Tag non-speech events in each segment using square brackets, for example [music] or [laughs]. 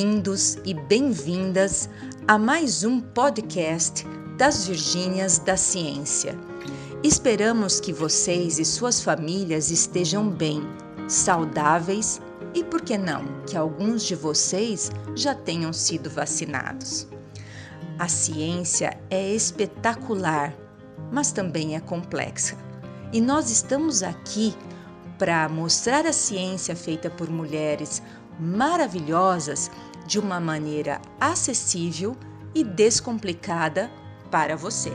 Bem-vindos e bem-vindas a mais um podcast das Virgínias da Ciência. Esperamos que vocês e suas famílias estejam bem, saudáveis e, por que não, que alguns de vocês já tenham sido vacinados. A ciência é espetacular, mas também é complexa. E nós estamos aqui para mostrar a ciência feita por mulheres maravilhosas de uma maneira acessível e descomplicada para você.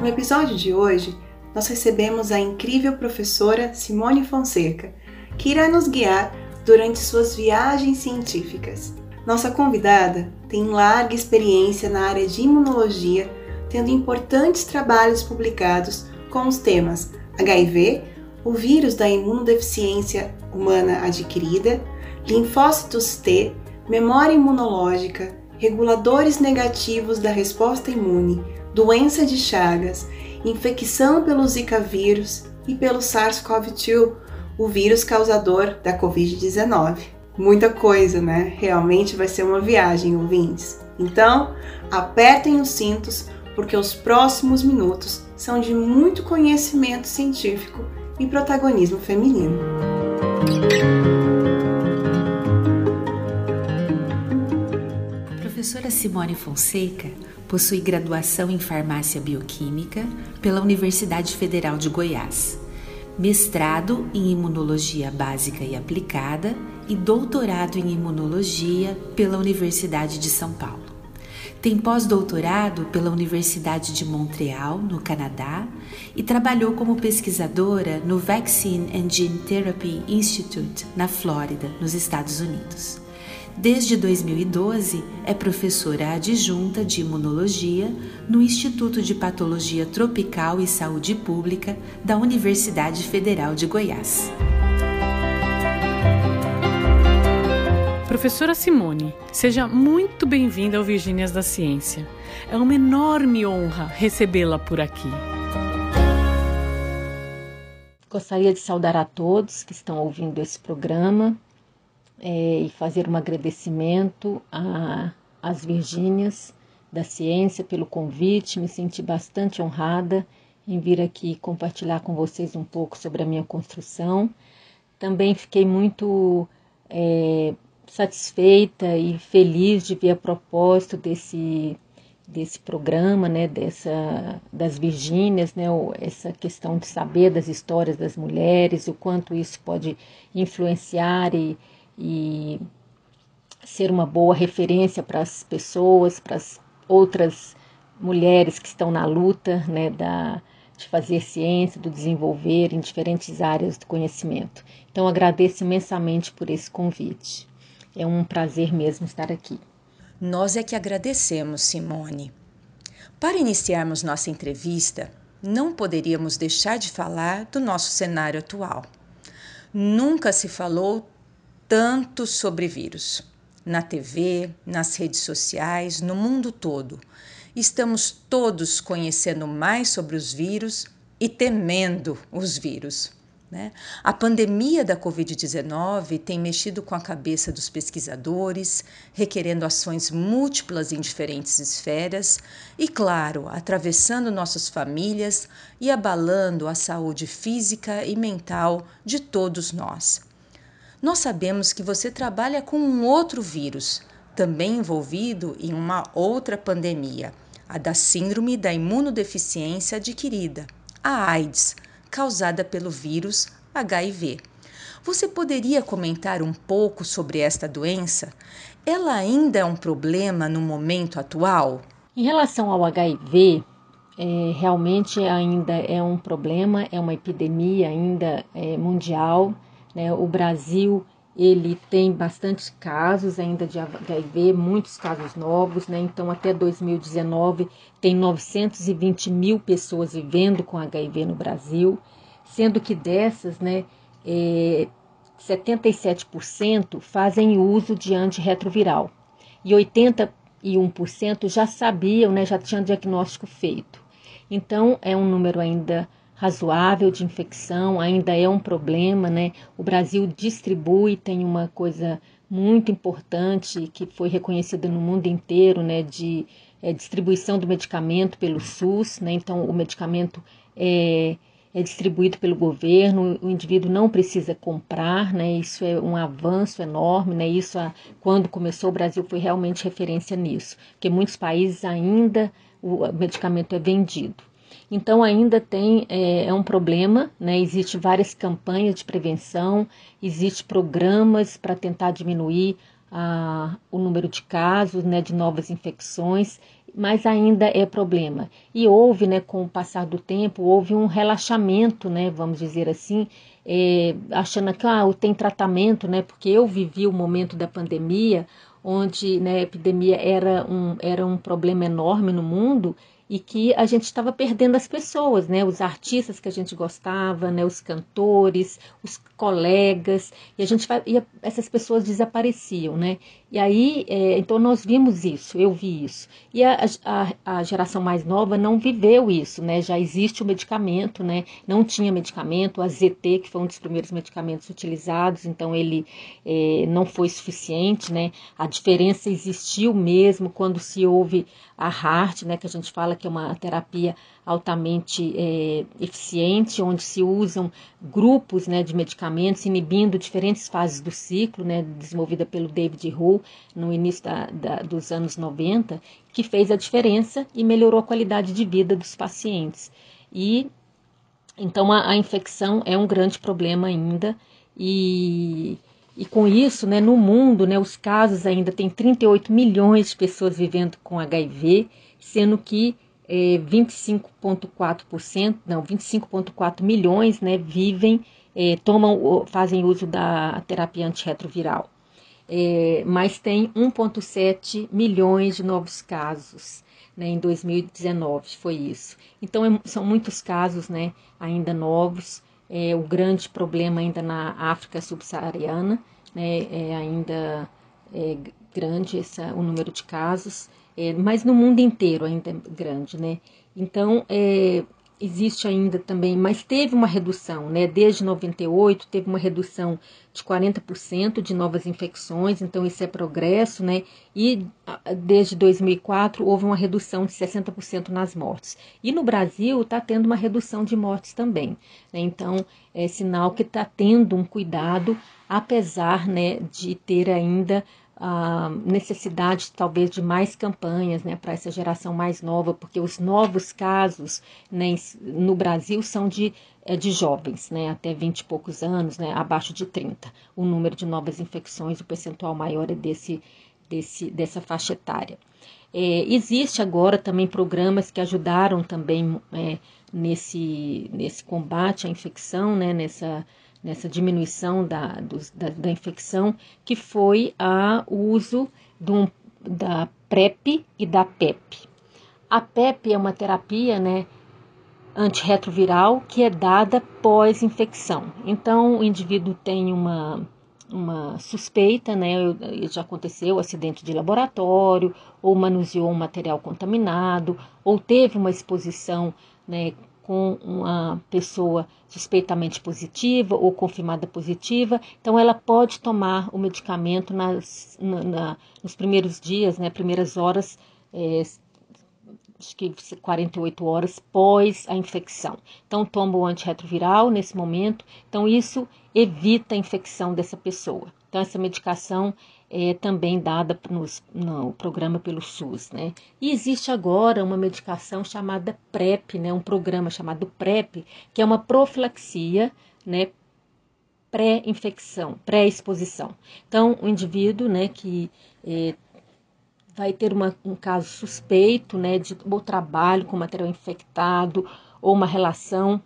No episódio de hoje, nós recebemos a incrível professora Simone Fonseca, que irá nos guiar durante suas viagens científicas. Nossa convidada tem larga experiência na área de imunologia tendo importantes trabalhos publicados com os temas HIV, o vírus da imunodeficiência humana adquirida, linfócitos T, memória imunológica, reguladores negativos da resposta imune, doença de Chagas, infecção pelo Zika vírus e pelo SARS-CoV-2, o vírus causador da Covid-19. Muita coisa, né? Realmente vai ser uma viagem, ouvintes. Então, apertem os cintos porque os próximos minutos são de muito conhecimento científico e protagonismo feminino. professora Simone Fonseca possui graduação em farmácia bioquímica pela Universidade Federal de Goiás, mestrado em imunologia básica e aplicada e doutorado em imunologia pela Universidade de São Paulo. Tem pós-doutorado pela Universidade de Montreal, no Canadá, e trabalhou como pesquisadora no Vaccine and Gene Therapy Institute, na Flórida, nos Estados Unidos. Desde 2012, é professora adjunta de imunologia no Instituto de Patologia Tropical e Saúde Pública da Universidade Federal de Goiás. Professora Simone, seja muito bem-vinda ao Virgínias da Ciência. É uma enorme honra recebê-la por aqui. Gostaria de saudar a todos que estão ouvindo esse programa é, e fazer um agradecimento às Virgínias da Ciência pelo convite. Me senti bastante honrada em vir aqui compartilhar com vocês um pouco sobre a minha construção. Também fiquei muito é, satisfeita e feliz de ver a propósito desse desse programa, né, dessa das Virgínias, né, essa questão de saber das histórias das mulheres, o quanto isso pode influenciar e, e ser uma boa referência para as pessoas, para as outras mulheres que estão na luta, né, da de fazer ciência, do desenvolver em diferentes áreas do conhecimento. Então agradeço imensamente por esse convite. É um prazer mesmo estar aqui. Nós é que agradecemos, Simone. Para iniciarmos nossa entrevista, não poderíamos deixar de falar do nosso cenário atual. Nunca se falou tanto sobre vírus. Na TV, nas redes sociais, no mundo todo. Estamos todos conhecendo mais sobre os vírus e temendo os vírus. Né? A pandemia da Covid-19 tem mexido com a cabeça dos pesquisadores, requerendo ações múltiplas em diferentes esferas e, claro, atravessando nossas famílias e abalando a saúde física e mental de todos nós. Nós sabemos que você trabalha com um outro vírus, também envolvido em uma outra pandemia, a da Síndrome da Imunodeficiência Adquirida, a AIDS causada pelo vírus HIV. Você poderia comentar um pouco sobre esta doença? Ela ainda é um problema no momento atual? Em relação ao HIV, é, realmente ainda é um problema, é uma epidemia ainda é, mundial. Né? O Brasil ele tem bastante casos ainda de HIV, muitos casos novos, né? Então, até 2019, tem 920 mil pessoas vivendo com HIV no Brasil, sendo que dessas, né, é, 77% fazem uso de antirretroviral e 81% já sabiam, né, já tinham diagnóstico feito. Então, é um número ainda razoável de infecção, ainda é um problema, né? O Brasil distribui, tem uma coisa muito importante que foi reconhecida no mundo inteiro, né, de é, distribuição do medicamento pelo SUS, né? Então, o medicamento é, é distribuído pelo governo, o indivíduo não precisa comprar, né? Isso é um avanço enorme, né? Isso, quando começou o Brasil, foi realmente referência nisso, porque muitos países ainda o medicamento é vendido. Então ainda tem é, é um problema, né? Existem várias campanhas de prevenção, existem programas para tentar diminuir a, o número de casos, né, de novas infecções, mas ainda é problema. E houve, né, com o passar do tempo, houve um relaxamento, né, vamos dizer assim, é, achando que ah, tem tratamento, né, porque eu vivi o momento da pandemia, onde né, a epidemia era um, era um problema enorme no mundo e que a gente estava perdendo as pessoas, né? Os artistas que a gente gostava, né? Os cantores, os colegas, e a gente e essas pessoas desapareciam, né? E aí, é, então nós vimos isso, eu vi isso. E a, a, a, geração mais nova não viveu isso, né? Já existe o medicamento, né? Não tinha medicamento, a ZT, que foi um dos primeiros medicamentos utilizados, então ele é, não foi suficiente, né? A diferença existiu mesmo quando se houve a HART, né? Que a gente fala que é uma terapia altamente é, eficiente, onde se usam grupos né, de medicamentos inibindo diferentes fases do ciclo, né, desenvolvida pelo David Hull no início da, da, dos anos 90, que fez a diferença e melhorou a qualidade de vida dos pacientes. E então a, a infecção é um grande problema ainda e e com isso, né, no mundo, né, os casos ainda tem 38 milhões de pessoas vivendo com HIV, sendo que é, 25,4%, não, 25,4 milhões né, vivem, é, tomam, fazem uso da terapia antirretroviral. É, mas tem 1,7 milhões de novos casos né, em 2019, foi isso. Então, é, são muitos casos né, ainda novos. É, o grande problema ainda na África subsaariana, né, é ainda é grande essa, o número de casos é, mas no mundo inteiro ainda é grande, né? Então, é, existe ainda também, mas teve uma redução, né? Desde 98 teve uma redução de 40% de novas infecções, então isso é progresso, né? E desde 2004 houve uma redução de 60% nas mortes. E no Brasil está tendo uma redução de mortes também, né? Então é sinal que está tendo um cuidado, apesar, né, de ter ainda a necessidade talvez de mais campanhas né, para essa geração mais nova, porque os novos casos né, no Brasil são de, é, de jovens, né, até 20 e poucos anos, né, abaixo de 30. O número de novas infecções, o percentual maior é desse, desse, dessa faixa etária. É, existe agora também programas que ajudaram também é, nesse, nesse combate à infecção, né, nessa nessa diminuição da, da, da, infecção, que foi a, o uso do, da PrEP e da PEP. A PEP é uma terapia né, antirretroviral que é dada pós-infecção. Então, o indivíduo tem uma, uma suspeita, né? Já aconteceu acidente de laboratório, ou manuseou um material contaminado, ou teve uma exposição né, com uma pessoa suspeitamente positiva ou confirmada positiva, então ela pode tomar o medicamento nas, na, na, nos primeiros dias, né, primeiras horas, é, acho que 48 horas pós a infecção. Então toma o antirretroviral nesse momento, então isso evita a infecção dessa pessoa. Então essa medicação é também dada nos, no programa pelo SUS, né? E existe agora uma medicação chamada PrEP, né? Um programa chamado PrEP, que é uma profilaxia, né? Pré-infecção, pré-exposição. Então, o indivíduo, né, que é, vai ter uma, um caso suspeito, né, de ou trabalho com material infectado ou uma relação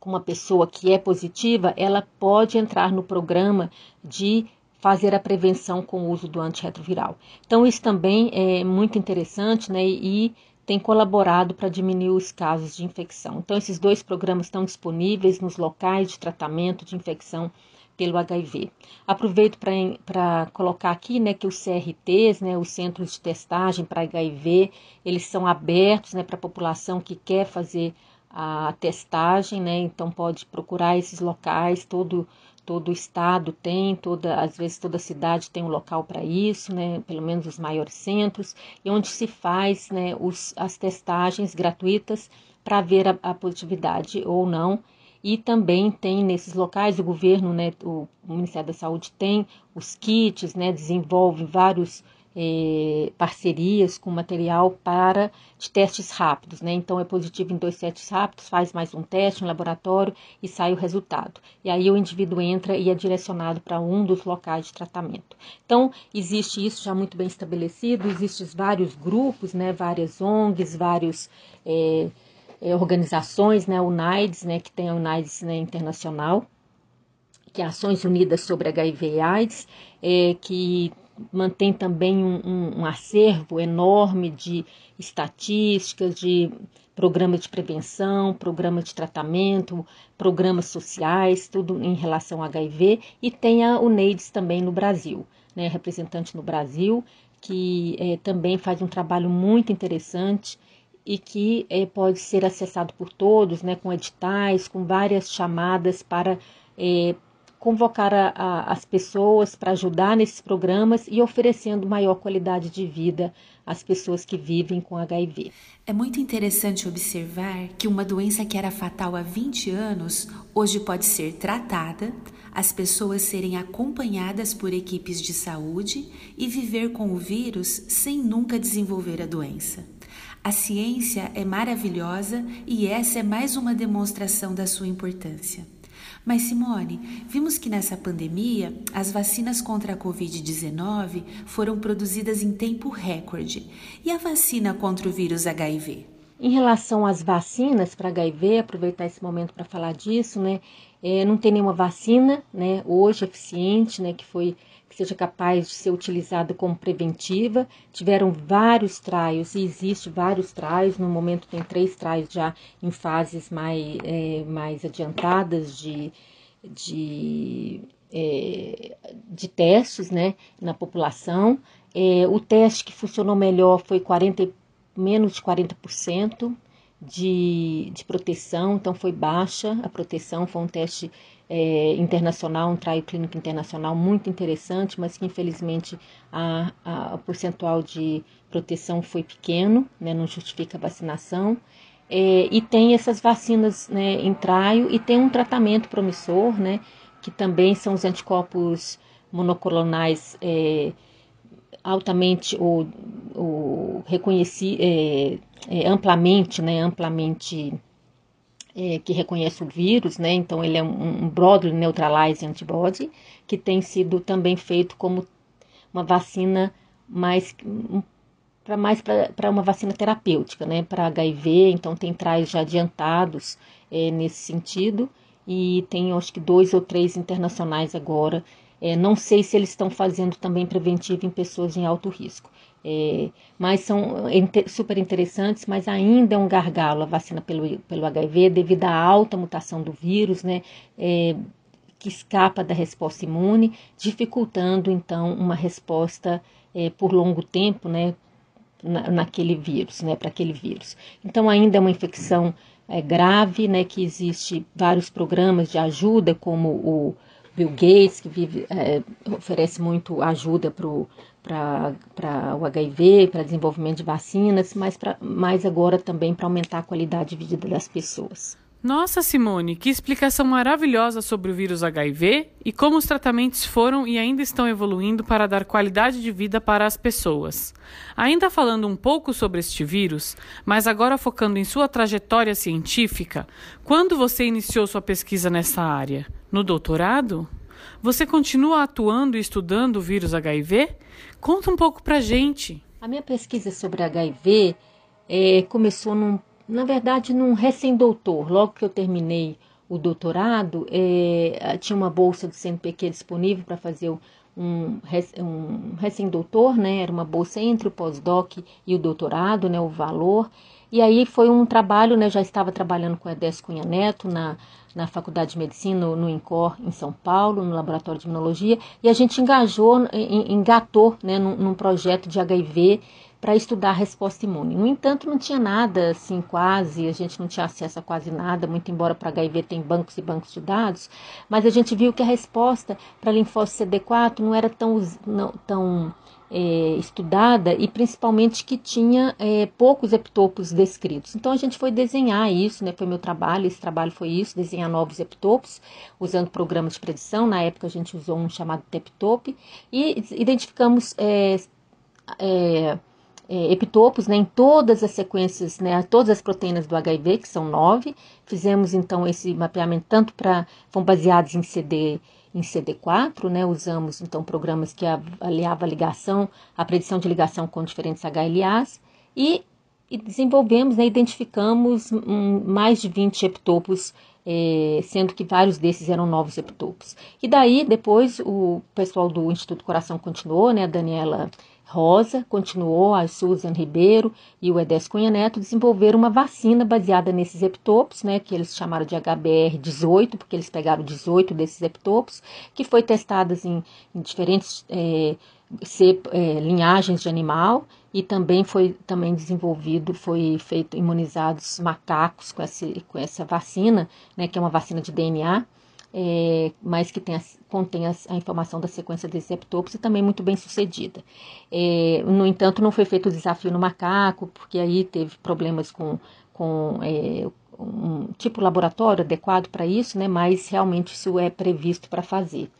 com uma pessoa que é positiva, ela pode entrar no programa de fazer a prevenção com o uso do antirretroviral. Então isso também é muito interessante, né, e tem colaborado para diminuir os casos de infecção. Então esses dois programas estão disponíveis nos locais de tratamento de infecção pelo HIV. Aproveito para colocar aqui né, que os CRTs, né, os centros de testagem para HIV, eles são abertos né, para a população que quer fazer a testagem, né, então pode procurar esses locais, todo todo estado tem, toda, às vezes toda cidade tem um local para isso, né, pelo menos os maiores centros, e onde se faz né, os, as testagens gratuitas para ver a, a positividade ou não e também tem nesses locais o governo, né, o Ministério da Saúde tem os kits, né, desenvolve vários eh, parcerias com material para de testes rápidos, né? Então é positivo em dois testes rápidos, faz mais um teste no laboratório e sai o resultado. E aí o indivíduo entra e é direcionado para um dos locais de tratamento. Então existe isso já muito bem estabelecido, existem vários grupos, né? Várias ONGs, vários eh, é, organizações, né, UNAIDS, né, que tem a UNAIDS né, internacional, que é Ações Unidas sobre HIV e AIDS, é, que mantém também um, um, um, acervo enorme de estatísticas, de programas de prevenção, programas de tratamento, programas sociais, tudo em relação ao HIV, e tem a UNAIDS também no Brasil, né, representante no Brasil, que é, também faz um trabalho muito interessante e que é, pode ser acessado por todos, né, com editais, com várias chamadas para é, convocar a, a, as pessoas para ajudar nesses programas e oferecendo maior qualidade de vida às pessoas que vivem com HIV. É muito interessante observar que uma doença que era fatal há 20 anos hoje pode ser tratada, as pessoas serem acompanhadas por equipes de saúde e viver com o vírus sem nunca desenvolver a doença. A ciência é maravilhosa e essa é mais uma demonstração da sua importância. Mas, Simone, vimos que nessa pandemia as vacinas contra a Covid-19 foram produzidas em tempo recorde. E a vacina contra o vírus HIV? Em relação às vacinas para HIV, aproveitar esse momento para falar disso, né? É, não tem nenhuma vacina, né? Hoje eficiente, né? Que foi que seja capaz de ser utilizada como preventiva. Tiveram vários trials e existe vários trials. No momento tem três trials já em fases mais, é, mais adiantadas de, de, é, de testes né, na população. É, o teste que funcionou melhor foi 40, menos de 40% de, de proteção, então foi baixa a proteção, foi um teste é, internacional, um trial clínico internacional muito interessante, mas que infelizmente a, a, a percentual de proteção foi pequeno, né, não justifica a vacinação. É, e tem essas vacinas né, em trial e tem um tratamento promissor, né, que também são os anticorpos monoclonais é, altamente ou, ou reconheci, é, é, amplamente, né, amplamente é, que reconhece o vírus, né? Então ele é um, um broadly neutralizing antibody que tem sido também feito como uma vacina mais para mais para uma vacina terapêutica, né? Para HIV, então tem traz já adiantados é, nesse sentido e tem acho que dois ou três internacionais agora. É, não sei se eles estão fazendo também preventivo em pessoas em alto risco. É, mas são super interessantes, mas ainda é um gargalo a vacina pelo, pelo HIV devido à alta mutação do vírus, né, é, que escapa da resposta imune, dificultando então uma resposta é, por longo tempo, né, na, naquele vírus, né, para aquele vírus. Então ainda é uma infecção é, grave, né, que existe vários programas de ajuda, como o Bill Gates, que vive, é, oferece muito ajuda para o HIV, para desenvolvimento de vacinas, mas pra, mais agora também para aumentar a qualidade de vida das pessoas. Nossa, Simone, que explicação maravilhosa sobre o vírus HIV e como os tratamentos foram e ainda estão evoluindo para dar qualidade de vida para as pessoas. Ainda falando um pouco sobre este vírus, mas agora focando em sua trajetória científica, quando você iniciou sua pesquisa nessa área? No doutorado? Você continua atuando e estudando o vírus HIV? Conta um pouco pra gente. A minha pesquisa sobre HIV é, começou, num, na verdade, num recém-doutor. Logo que eu terminei o doutorado, é, tinha uma bolsa do CNPq disponível para fazer um, um recém-doutor, né? Era uma bolsa entre o pós-doc e o doutorado, né? O valor. E aí foi um trabalho, né? Já estava trabalhando com a Edés Cunha Neto na, na Faculdade de Medicina, no, no INCOR, em São Paulo, no Laboratório de Imunologia, e a gente engajou, engatou né, num, num projeto de HIV para estudar a resposta imune. No entanto, não tinha nada assim, quase, a gente não tinha acesso a quase nada, muito embora para HIV tem bancos e bancos de dados, mas a gente viu que a resposta para linfócito CD4 não era tão, não, tão é, estudada e principalmente que tinha é, poucos epitopos descritos. Então a gente foi desenhar isso, né? Foi meu trabalho, esse trabalho foi isso, desenhar novos epitopos, usando programas de predição. Na época a gente usou um chamado Teptop e identificamos é, é epitopos né, em todas as sequências, né, todas as proteínas do HIV, que são nove. Fizemos então esse mapeamento tanto para, foram baseados em CD em CD4, né, usamos então programas que avaliavam a ligação, a predição de ligação com diferentes HLAs e, e desenvolvemos, né, identificamos um, mais de 20 epitopos é, sendo que vários desses eram novos epitopos. E daí, depois, o pessoal do Instituto Coração continuou, né, a Daniela Rosa continuou, a Susan Ribeiro e o Edés Cunha Neto desenvolveram uma vacina baseada nesses epitopos, né, que eles chamaram de HBR18, porque eles pegaram 18 desses epitopos, que foi testada em, em diferentes é, é, linhagens de animal e também foi também desenvolvido, foi feito imunizados macacos com, esse, com essa vacina, né, que é uma vacina de DNA, é, mas que tem a, contém a, a, informação da sequência desses epitopos e também muito bem sucedida. É, no entanto, não foi feito o desafio no macaco, porque aí teve problemas com, com é, um tipo laboratório adequado para isso, né, mas realmente isso é previsto para fazer.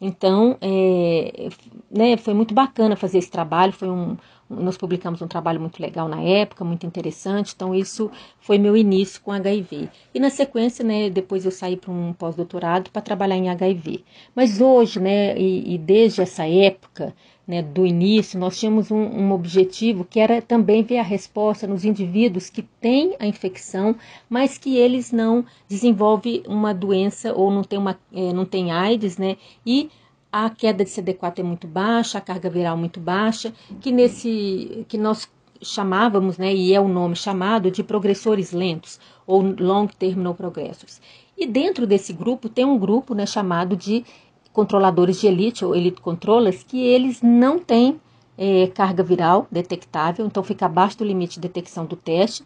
Então, é, né, foi muito bacana fazer esse trabalho, foi um, nós publicamos um trabalho muito legal na época, muito interessante, então isso foi meu início com HIV. E na sequência, né, depois eu saí para um pós-doutorado para trabalhar em HIV. Mas hoje, né, e, e desde essa época, né, do início, nós tínhamos um, um, objetivo que era também ver a resposta nos indivíduos que têm a infecção, mas que eles não desenvolvem uma doença ou não têm, uma, é, não AIDS, né, e a queda de CD4 é muito baixa, a carga viral muito baixa, que nesse que nós chamávamos, né, e é o nome chamado de progressores lentos ou long terminal progressors. E dentro desse grupo tem um grupo, né, chamado de controladores de elite ou elite controllers que eles não têm é, carga viral detectável, então fica abaixo do limite de detecção do teste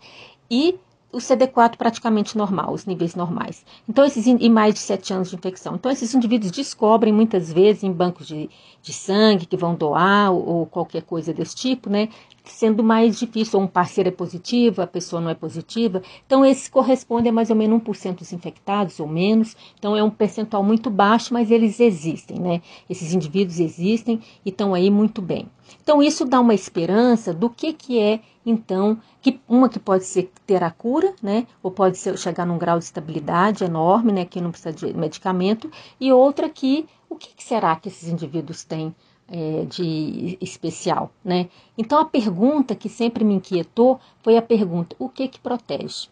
e o CD4 praticamente normal, os níveis normais. Então, esses e mais de 7 anos de infecção. Então, esses indivíduos descobrem muitas vezes em bancos de, de sangue que vão doar ou, ou, qualquer coisa desse tipo, né? Sendo mais difícil, ou um parceiro é positivo, a pessoa não é positiva. Então, esse corresponde a mais ou menos 1% dos infectados ou menos. Então, é um percentual muito baixo, mas eles existem, né? Esses indivíduos existem e estão aí muito bem. Então, isso dá uma esperança do que, que é então, que, uma que pode ser ter a cura, né? Ou pode ser, chegar num grau de estabilidade enorme, né? Que não precisa de medicamento, e outra que o que, será que esses indivíduos têm é, de especial, né? Então a pergunta que sempre me inquietou foi a pergunta: o que que protege?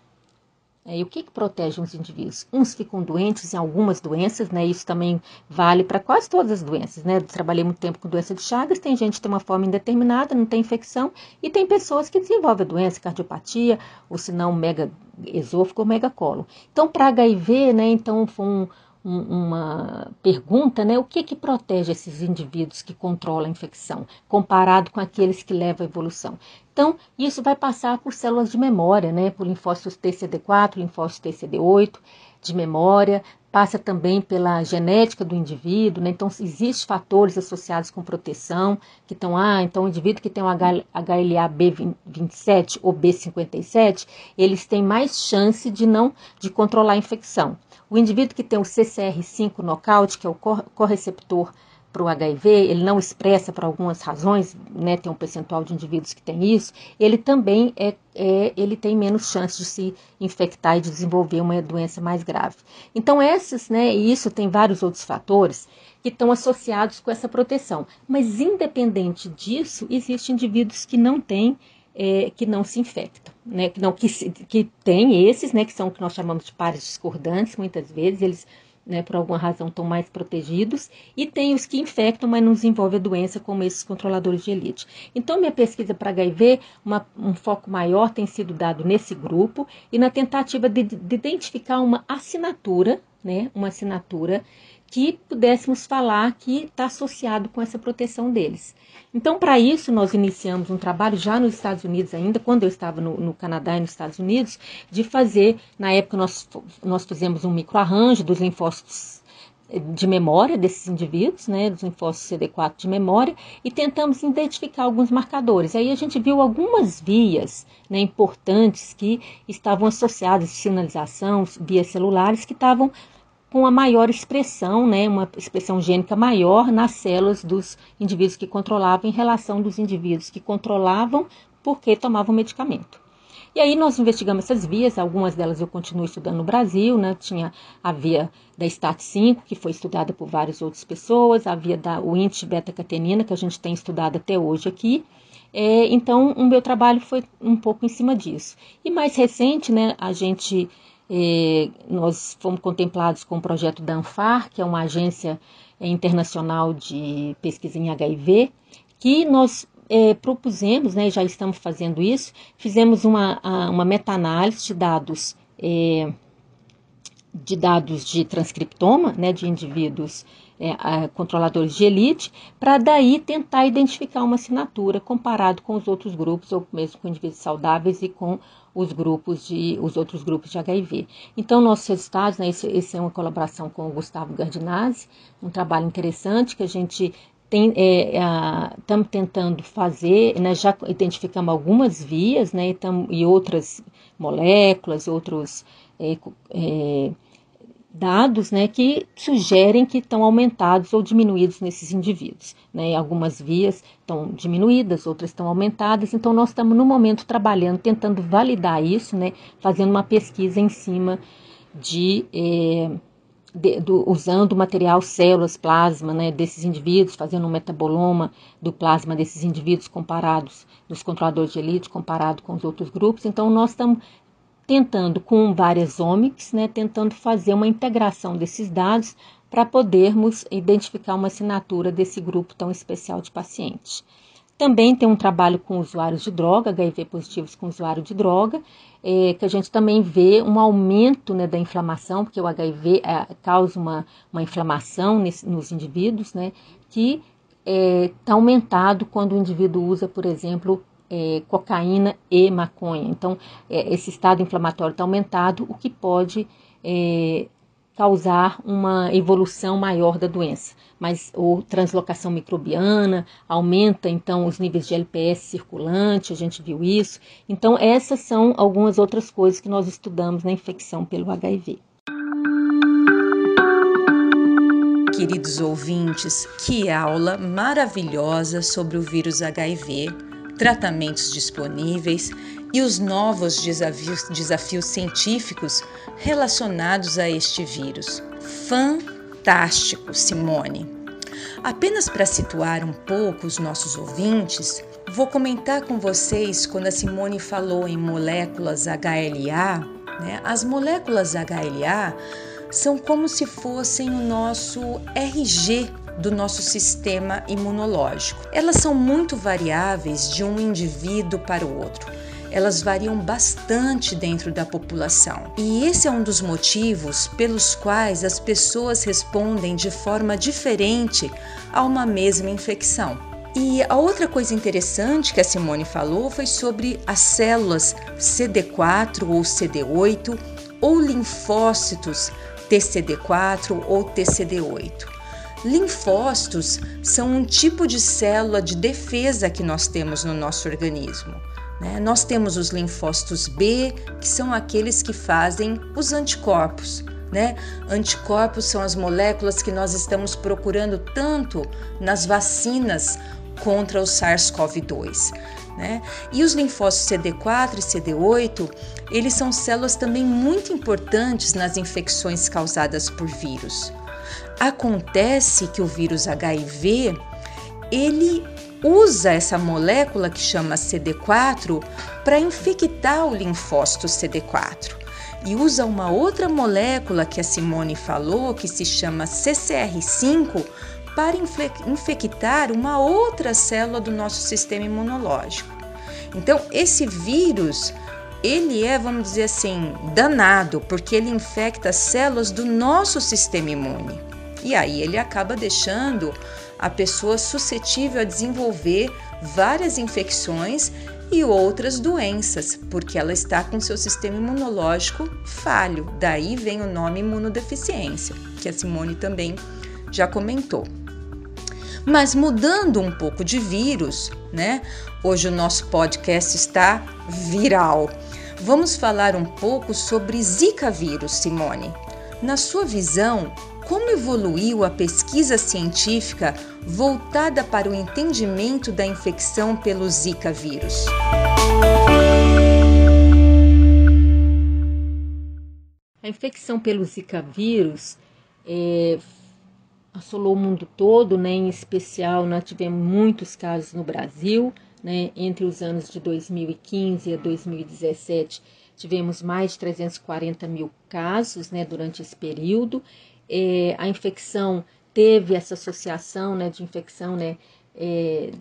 É, e o que, que protege os indivíduos? Uns ficam doentes em algumas doenças, né? Isso também vale para quase todas as doenças, né? trabalhei muito tempo com doença de Chagas, tem gente que tem uma forma indeterminada, não tem infecção, e tem pessoas que desenvolvem a doença, cardiopatia, ou se não, mega esôfago ou megacolo. Então, para HIV, né? Então, foi um, uma pergunta, né? O que que protege esses indivíduos que controlam a infecção, comparado com aqueles que levam à evolução? Então, isso vai passar por células de memória, né? Por linfócitos TCD4, linfócitos TCD8 de memória, passa também pela genética do indivíduo, né? Então, existem fatores associados com proteção, que estão, ah, então o indivíduo que tem um HLA B27 ou B57, eles têm mais chance de não, de controlar a infecção. O indivíduo que tem o CCR5 knockout, que é o correceptor para o HIV, ele não expressa por algumas razões, né, tem um percentual de indivíduos que tem isso, ele também é, é, ele tem menos chance de se infectar e de desenvolver uma doença mais grave. Então, esses, né, e isso tem vários outros fatores que estão associados com essa proteção. Mas, independente disso, existem indivíduos que não têm, é, que não se infectam, né, que, não, que, que tem esses, né, que são o que nós chamamos de pares discordantes, muitas vezes, eles né, por alguma razão estão mais protegidos, e tem os que infectam, mas não desenvolvem a doença, como esses controladores de elite. Então, minha pesquisa para HIV, uma, um foco maior tem sido dado nesse grupo e na tentativa de, de identificar uma assinatura, né, uma assinatura que pudéssemos falar que está associado com essa proteção deles. Então, para isso, nós iniciamos um trabalho já nos Estados Unidos ainda, quando eu estava no, no, Canadá e nos Estados Unidos, de fazer, na época nós, nós fizemos um microarranjo dos linfócitos de memória desses indivíduos, né, dos linfócitos CD4 de memória, e tentamos identificar alguns marcadores. Aí a gente viu algumas vias né, importantes que estavam associadas, sinalização, vias celulares, que estavam com a maior expressão, né, uma expressão gênica maior nas células dos indivíduos que controlavam em relação dos indivíduos que controlavam porque tomavam medicamento. E aí nós investigamos essas vias, algumas delas eu continuo estudando no Brasil, né? Tinha a via da STAT5, que foi estudada por várias outras pessoas, a via da índice beta-catenina, que a gente tem estudado até hoje aqui. É, então, o meu trabalho foi um pouco em cima disso. E mais recente, né, a gente e nós fomos contemplados com o projeto da ANFAR, que é uma agência internacional de pesquisa em HIV, que nós é, propusemos, né, já estamos fazendo isso, fizemos uma, uma meta-análise de dados é, de dados de transcriptoma, né, de indivíduos é, controladores de elite, para daí tentar identificar uma assinatura comparado com os outros grupos, ou mesmo com indivíduos saudáveis e com os grupos de os outros grupos de HIV. Então, nossos resultados, né, esse, esse é uma colaboração com o Gustavo Gardinazzi, um trabalho interessante que a gente estamos é, tentando fazer, né, já identificamos algumas vias né, e, e outras moléculas, outros é, é, dados né, que sugerem que estão aumentados ou diminuídos nesses indivíduos. Né? Algumas vias estão diminuídas, outras estão aumentadas, então nós estamos no momento trabalhando, tentando validar isso, né, fazendo uma pesquisa em cima de. É, de, do, usando material células, plasma né, desses indivíduos, fazendo um metaboloma do plasma desses indivíduos comparados, dos controladores de elite, comparado com os outros grupos. Então, nós estamos tentando com várias omics, né, tentando fazer uma integração desses dados para podermos identificar uma assinatura desse grupo tão especial de pacientes. Também tem um trabalho com usuários de droga, HIV positivos com usuário de droga, é, que a gente também vê um aumento né, da inflamação, porque o HIV é, causa uma, uma inflamação nesse, nos indivíduos, né, que está é, tá aumentado quando o indivíduo usa, por exemplo, é, cocaína e maconha. Então, é, esse estado inflamatório está aumentado, o que pode é, causar uma evolução maior da doença. Mas ou translocação microbiana aumenta então os níveis de LPS circulante, a gente viu isso. Então, essas são algumas outras coisas que nós estudamos na infecção pelo HIV. Queridos ouvintes, que aula maravilhosa sobre o vírus HIV tratamentos disponíveis e os novos desafios, desafios científicos relacionados a este vírus. Fantástico, Simone! Apenas para situar um pouco os nossos ouvintes, vou comentar com vocês quando a Simone falou em moléculas HLA. Né? As moléculas HLA são como se fossem o nosso RG do nosso sistema imunológico. Elas são muito variáveis de um indivíduo para o outro. Elas variam bastante dentro da população. E esse é um dos motivos pelos quais as pessoas respondem de forma diferente a uma mesma infecção. E a outra coisa interessante que a Simone falou foi sobre as células CD4 ou CD8 ou linfócitos TCD4 ou TCD8. Linfócitos são um tipo de célula de defesa que nós temos no nosso organismo. Né? Nós temos os linfócitos B, que são aqueles que fazem os anticorpos, né? Anticorpos são as moléculas que nós estamos procurando tanto nas vacinas contra o SARS-CoV-2. Né? E os linfócitos CD4 e CD8, eles são células também muito importantes nas infecções causadas por vírus. Acontece que o vírus HIV, ele usa essa molécula que chama CD4 para infectar o linfócito CD4 e usa uma outra molécula que a Simone falou, que se chama CCR5, para infectar uma outra célula do nosso sistema imunológico. Então, esse vírus, ele é, vamos dizer assim, danado, porque ele infecta células do nosso sistema imune. E aí ele acaba deixando a pessoa suscetível a desenvolver várias infecções e outras doenças, porque ela está com seu sistema imunológico falho. Daí vem o nome imunodeficiência, que a Simone também já comentou. Mas mudando um pouco de vírus, né? Hoje o nosso podcast está viral. Vamos falar um pouco sobre Zika vírus, Simone. Na sua visão, como evoluiu a pesquisa científica voltada para o entendimento da infecção pelo Zika vírus? A infecção pelo Zika vírus é, assolou o mundo todo, né? em especial nós tivemos muitos casos no Brasil, né? entre os anos de 2015 a 2017 tivemos mais de 340 mil casos né? durante esse período é, a infecção teve essa associação né, de infecção né, é,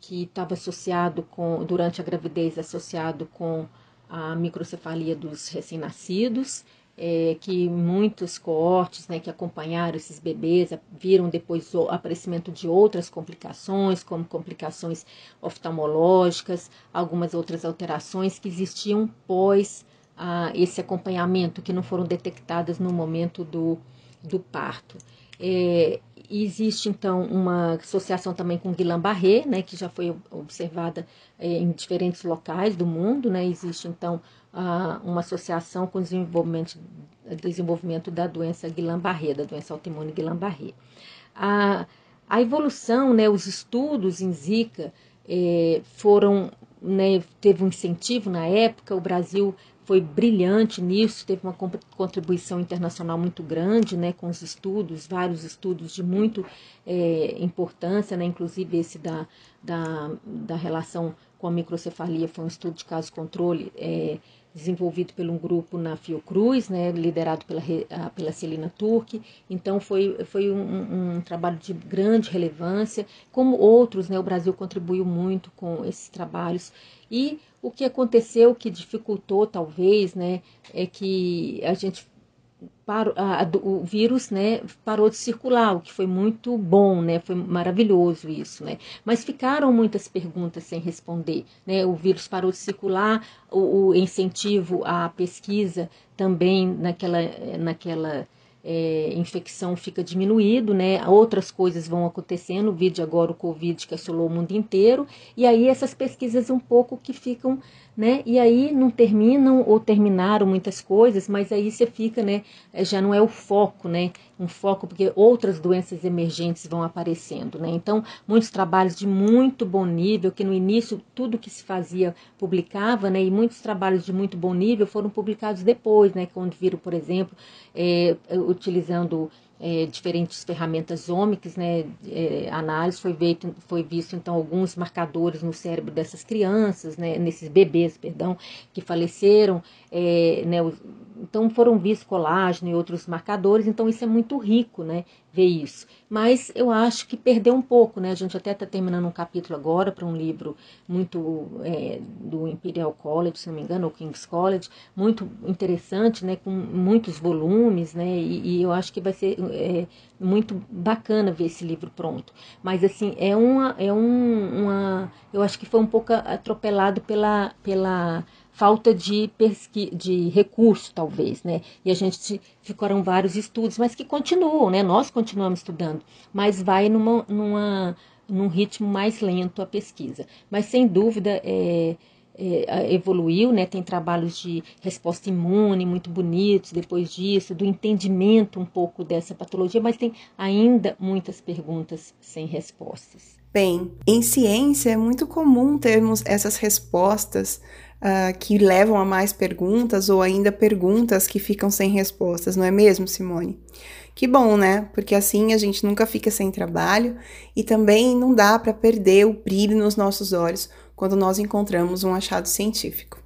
que estava associado com, durante a gravidez, associado com a microcefalia dos recém-nascidos, é, que muitos coortes né, que acompanharam esses bebês viram depois o aparecimento de outras complicações, como complicações oftalmológicas, algumas outras alterações que existiam pós ah, esse acompanhamento, que não foram detectadas no momento do, do parto. É, existe então uma associação também com Guillain-Barré, né, que já foi observada é, em diferentes locais do mundo, né, existe então a, uma associação com o desenvolvimento, desenvolvimento da doença Guillain-Barré, da doença autoimune Guillain-Barré. A, a evolução, né, os estudos em Zika é, foram, né, teve um incentivo na época, o Brasil foi brilhante nisso, teve uma contribuição internacional muito grande, né, com os estudos, vários estudos de muito é, importância, né, inclusive esse da, da, da relação com a microcefalia foi um estudo de caso controle é, desenvolvido por um grupo na Fiocruz, né, liderado pela, pela Celina Turque. Então, foi, foi um, um, trabalho de grande relevância. Como outros, né, o Brasil contribuiu muito com esses trabalhos. E o que aconteceu que dificultou, talvez, né, é que a gente parou, a, o vírus né, parou de circular, o que foi muito bom, né, foi maravilhoso isso. Né, mas ficaram muitas perguntas sem responder. Né, o vírus parou de circular, o, o incentivo à pesquisa também naquela, naquela é, infecção fica diminuído, né? Outras coisas vão acontecendo, o vídeo agora o Covid que assolou o mundo inteiro, e aí essas pesquisas um pouco que ficam né? E aí não terminam ou terminaram muitas coisas, mas aí você fica, né? É, já não é o foco, né? Um foco porque outras doenças emergentes vão aparecendo, né? Então, muitos trabalhos de muito bom nível, que no início tudo que se fazia publicava, né? E muitos trabalhos de muito bom nível foram publicados depois, né? Quando viram, por exemplo, é, utilizando é, diferentes ferramentas ômicas, né, é, análise, foi, feito, foi visto então alguns marcadores no cérebro dessas crianças, né, nesses bebês, perdão, que faleceram, é, né, então foram vistos colágeno e outros marcadores, então isso é muito rico, né, ver isso. Mas eu acho que perdeu um pouco, né, a gente até está terminando um capítulo agora para um livro muito é, do Imperial College, se não me engano, ou King's College, muito interessante, né, com muitos volumes, né, e, e eu acho que vai ser é, muito bacana ver esse livro pronto. Mas assim, é uma, é um, uma, eu acho que foi um pouco atropelado pela, pela falta de pesqui de recurso, talvez, né? E a gente ficaram vários estudos, mas que continuam, né? Nós continuamos estudando, mas vai numa, numa, num ritmo mais lento a pesquisa. Mas sem dúvida, é, é, evoluiu, né? Tem trabalhos de resposta imune muito bonitos depois disso, do entendimento um pouco dessa patologia, mas tem ainda muitas perguntas sem respostas. Bem, em ciência é muito comum termos essas respostas uh, que levam a mais perguntas ou ainda perguntas que ficam sem respostas, não é mesmo, Simone? Que bom, né? Porque assim a gente nunca fica sem trabalho e também não dá para perder o brilho nos nossos olhos quando nós encontramos um achado científico.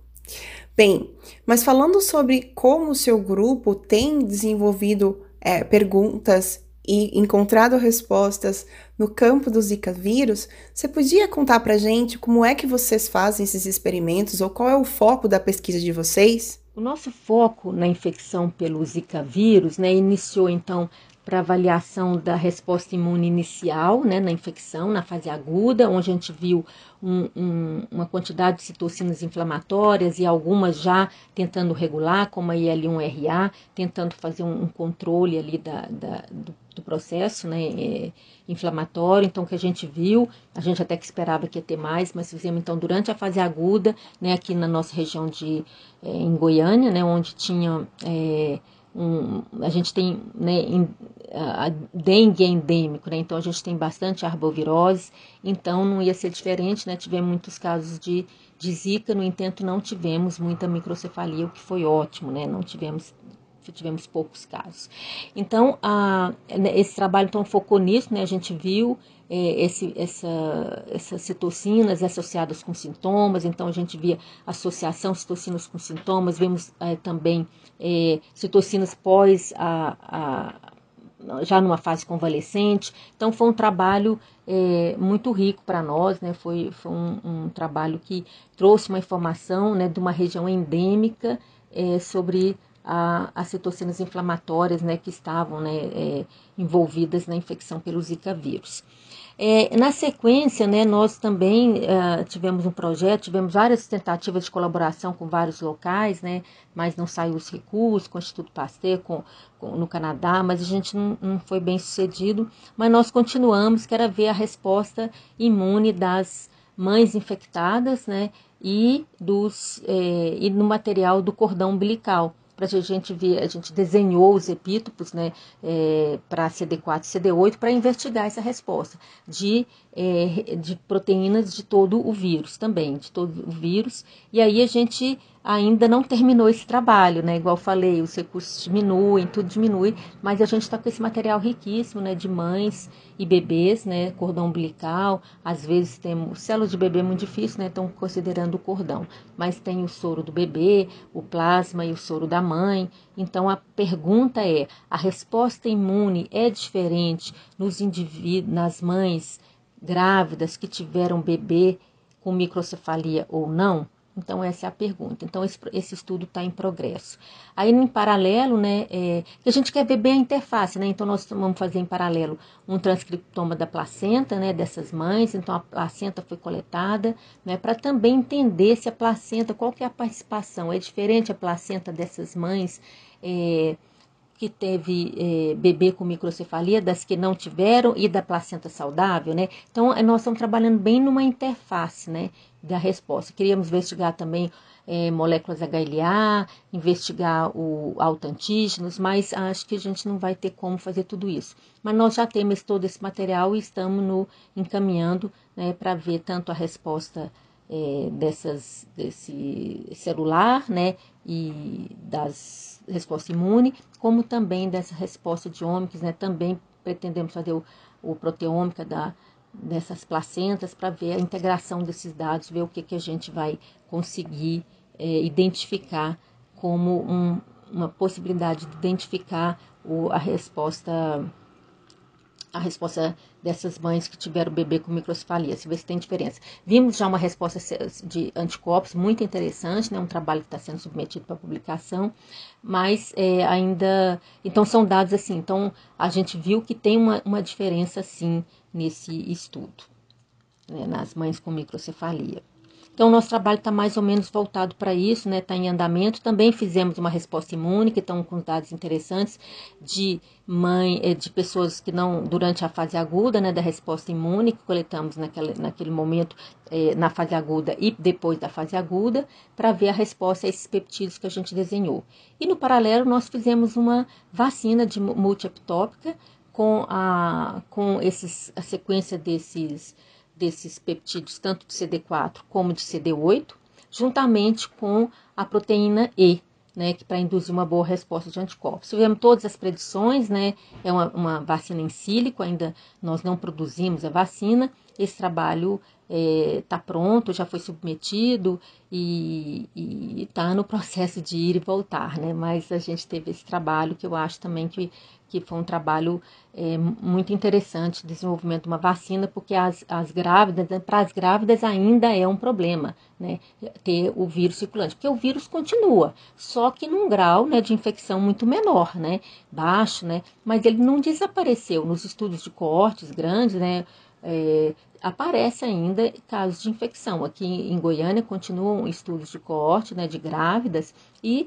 Bem, mas falando sobre como o seu grupo tem desenvolvido é, perguntas e encontrado respostas no campo do Zika vírus, você podia contar para gente como é que vocês fazem esses experimentos ou qual é o foco da pesquisa de vocês? O nosso foco na infecção pelo Zika vírus né, iniciou então para avaliação da resposta imune inicial né, na infecção, na fase aguda, onde a gente viu um, um, uma quantidade de citocinas inflamatórias e algumas já tentando regular, como a IL-1RA, tentando fazer um, um controle ali da, da do, do, processo né, é, inflamatório. Então, que a gente viu, a gente até que esperava que ia ter mais, mas fizemos então durante a fase aguda, né, aqui na nossa região de, é, em Goiânia, né, onde tinha... É, um, a gente tem né, em, a dengue é endêmico, né? Então a gente tem bastante arbovirose, então não ia ser diferente, né? Tivemos muitos casos de, de zika, no entanto não tivemos muita microcefalia, o que foi ótimo, né? Não tivemos tivemos poucos casos. Então, a, né, esse trabalho então focou nisso, né? A gente viu é, esse, essa, essas citocinas associadas com sintomas, então a gente via associação citocinas com sintomas, vemos é, também é, citocinas pós a, a, já numa fase convalescente. Então foi um trabalho é, muito rico para nós, né? Foi, foi um, um, trabalho que trouxe uma informação né, de uma região endêmica é, sobre a, as citocinas inflamatórias né, que estavam né, é, envolvidas na infecção pelo Zika vírus. É, na sequência, né, nós também uh, tivemos um projeto, tivemos várias tentativas de colaboração com vários locais, né, mas não saiu os recursos, com o Instituto Pasteur, com, com, no Canadá, mas a gente não, não, foi bem sucedido. Mas nós continuamos, que era ver a resposta imune das mães infectadas, né, e, dos, é, e no material do cordão umbilical para a gente ver, a gente desenhou os epítopos né, é, para CD4 e CD8 para investigar essa resposta de, é, de proteínas de todo o vírus também, de todo o vírus. E aí a gente ainda não terminou esse trabalho, né? Igual falei, os recursos diminuem, tudo diminui, mas a gente está com esse material riquíssimo, né? De mães e bebês, né? Cordão umbilical, às vezes temos células de bebê é muito difícil, né? Estão considerando o cordão, mas tem o soro do bebê, o plasma e o soro da mãe. Então a pergunta é: a resposta imune é diferente nos indivíduos, nas mães grávidas que tiveram bebê com microcefalia ou não? Então, essa é a pergunta. Então, esse, esse estudo está em progresso. Aí, em paralelo, né, é, a gente quer ver bem a interface, né? Então, nós vamos fazer em paralelo um transcriptoma da placenta, né, dessas mães. Então, a placenta foi coletada, né, para também entender se a placenta, qual que é a participação. É diferente a placenta dessas mães é, que teve é, bebê com microcefalia, das que não tiveram e da placenta saudável, né? Então, nós estamos trabalhando bem numa interface, né? Da resposta. Queríamos investigar também é, moléculas HLA, investigar o autoantígenos, mas acho que a gente não vai ter como fazer tudo isso. Mas nós já temos todo esse material e estamos no, encaminhando né, para ver tanto a resposta é, dessas, desse celular, né, e das resposta imune, como também dessa resposta de ômicos, né, também pretendemos fazer o, o proteômica da dessas placentas para ver a integração desses dados, ver o que, que a gente vai conseguir é, identificar como um, uma possibilidade de identificar o, a resposta a resposta dessas mães que tiveram bebê com microcefalia, se vê se tem diferença. Vimos já uma resposta de anticorpos muito interessante, né, um trabalho que está sendo submetido para publicação, mas é, ainda. Então, são dados assim. Então, a gente viu que tem uma, uma diferença, sim, nesse estudo, né, nas mães com microcefalia. Então, nosso trabalho está mais ou menos voltado para isso, né? Está em andamento. Também fizemos uma resposta imune, que estão com dados interessantes de mãe, eh, de pessoas que não, durante a fase aguda, né, da resposta imune, que coletamos naquele, naquele momento, eh, na fase aguda e depois da fase aguda, para ver a resposta a esses peptídeos que a gente desenhou. E no paralelo, nós fizemos uma vacina de multieptópica com a, com esses, a sequência desses desses peptídeos, tanto de CD4 como de CD8, juntamente com a proteína E, né, que para induzir uma boa resposta de anticorpos. Tivemos todas as predições, né, é uma, uma, vacina em sílico, ainda nós não produzimos a vacina. Esse trabalho está é, pronto, já foi submetido e está no processo de ir e voltar, né? Mas a gente teve esse trabalho que eu acho também que que foi um trabalho é, muito interessante, desenvolvimento de uma vacina, porque as, as grávidas, né, para as grávidas ainda é um problema, né, ter o vírus circulante, porque o vírus continua, só que num grau, né, de infecção muito menor, né, baixo, né, mas ele não desapareceu. Nos estudos de coortes grandes, né, é, aparece ainda casos de infecção. Aqui em Goiânia continuam estudos de coorte, né, de grávidas, e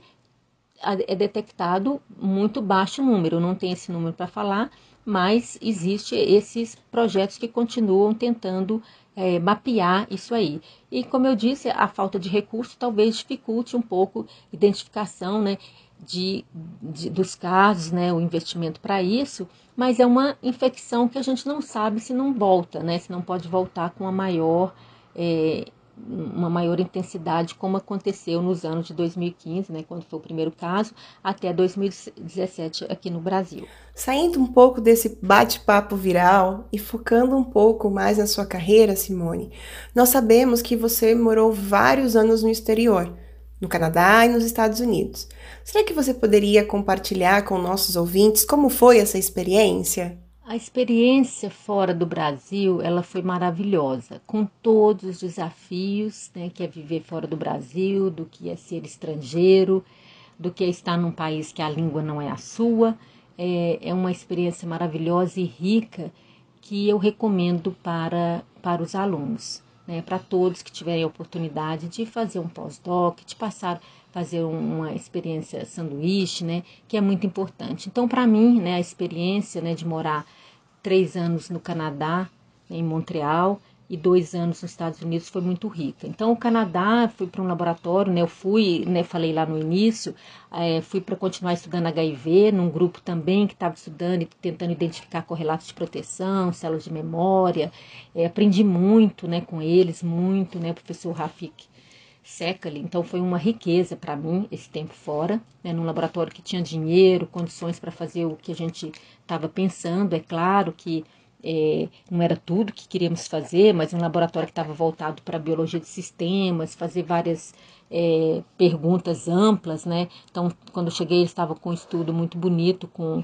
é detectado muito baixo número, não tem esse número para falar, mas existe esses projetos que continuam tentando é, mapear isso aí. E como eu disse, a falta de recursos talvez dificulte um pouco a identificação né, de, de, dos casos, né, o investimento para isso, mas é uma infecção que a gente não sabe se não volta, né, se não pode voltar com a maior é, uma maior intensidade, como aconteceu nos anos de 2015, né, quando foi o primeiro caso, até 2017 aqui no Brasil. Saindo um pouco desse bate-papo viral e focando um pouco mais na sua carreira, Simone, nós sabemos que você morou vários anos no exterior, no Canadá e nos Estados Unidos. Será que você poderia compartilhar com nossos ouvintes como foi essa experiência? A experiência fora do Brasil, ela foi maravilhosa, com todos os desafios, né, que é viver fora do Brasil, do que é ser estrangeiro, do que é estar num país que a língua não é a sua. É, é uma experiência maravilhosa e rica que eu recomendo para, para os alunos, né, para todos que tiverem a oportunidade de fazer um pós-doc, de passar fazer uma experiência sanduíche, né, que é muito importante. Então, para mim, né, a experiência né, de morar três anos no Canadá, em Montreal, e dois anos nos Estados Unidos foi muito rica. Então, o Canadá, fui para um laboratório, né? Eu fui, né? Falei lá no início, é, fui para continuar estudando HIV, num grupo também que estava estudando e tentando identificar correlatos de proteção, células de memória. É, aprendi muito, né? Com eles, muito, né? Professor Rafik Secali. Então, foi uma riqueza para mim esse tempo fora, né? Num laboratório que tinha dinheiro, condições para fazer o que a gente estava pensando. É claro que é, não era tudo que queríamos fazer, mas um laboratório que estava voltado para biologia de sistemas, fazer várias é, perguntas amplas, né? Então, quando eu cheguei, eles estavam com um estudo muito bonito com